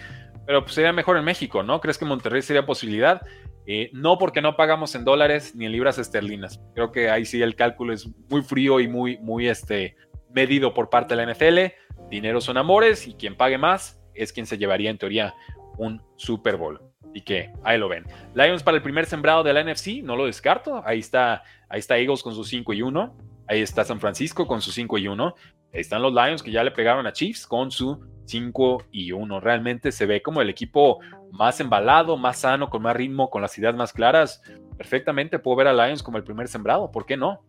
pero pues sería mejor en México, ¿no? ¿Crees que Monterrey sería posibilidad? Eh, no porque no pagamos en dólares ni en libras esterlinas. Creo que ahí sí el cálculo es muy frío y muy, muy este, medido por parte de la NFL. Dinero son amores y quien pague más es quien se llevaría en teoría un Super Bowl. Y que ahí lo ven. Lions para el primer sembrado de la NFC, no lo descarto. Ahí está, ahí está Eagles con su 5 y 1. Ahí está San Francisco con su 5 y 1. Ahí están los Lions que ya le pegaron a Chiefs con su 5 y 1. Realmente se ve como el equipo más embalado, más sano, con más ritmo, con las ideas más claras. Perfectamente puedo ver a Lions como el primer sembrado. ¿Por qué no?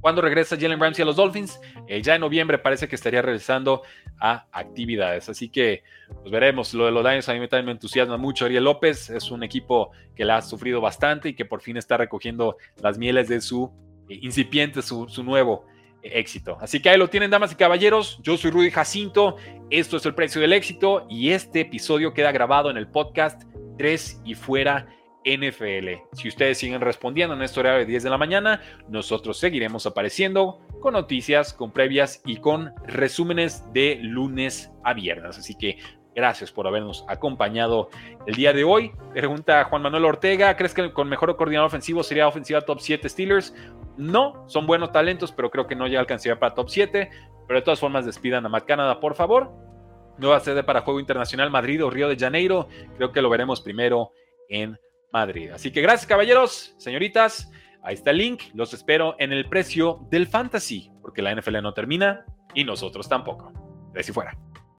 Cuando regresa Jalen Ramsey a los Dolphins? Eh, ya en noviembre parece que estaría regresando a actividades. Así que pues veremos. Lo de los Lions a mí también me entusiasma mucho. Ariel López es un equipo que la ha sufrido bastante y que por fin está recogiendo las mieles de su incipiente, su, nuevo eh, éxito. Así que ahí lo tienen, damas y caballeros. Yo soy Rudy Jacinto. Esto es el precio del éxito y este episodio queda grabado en el podcast 3 y fuera NFL. Si ustedes siguen respondiendo en este horario de 10 de la mañana, nosotros seguiremos apareciendo con noticias, con previas y con resúmenes de lunes a viernes. Así que gracias por habernos acompañado el día de hoy. Pregunta Juan Manuel Ortega, ¿crees que con mejor coordinador ofensivo sería ofensiva top 7 Steelers? No, son buenos talentos, pero creo que no llega alcanzaría para top 7. Pero de todas formas, despidan a Matt Canada, por favor. Nueva sede para Juego Internacional Madrid o Río de Janeiro. Creo que lo veremos primero en Madrid. Así que gracias caballeros, señoritas. Ahí está el link. Los espero en el precio del fantasy, porque la NFL no termina y nosotros tampoco. De si fuera.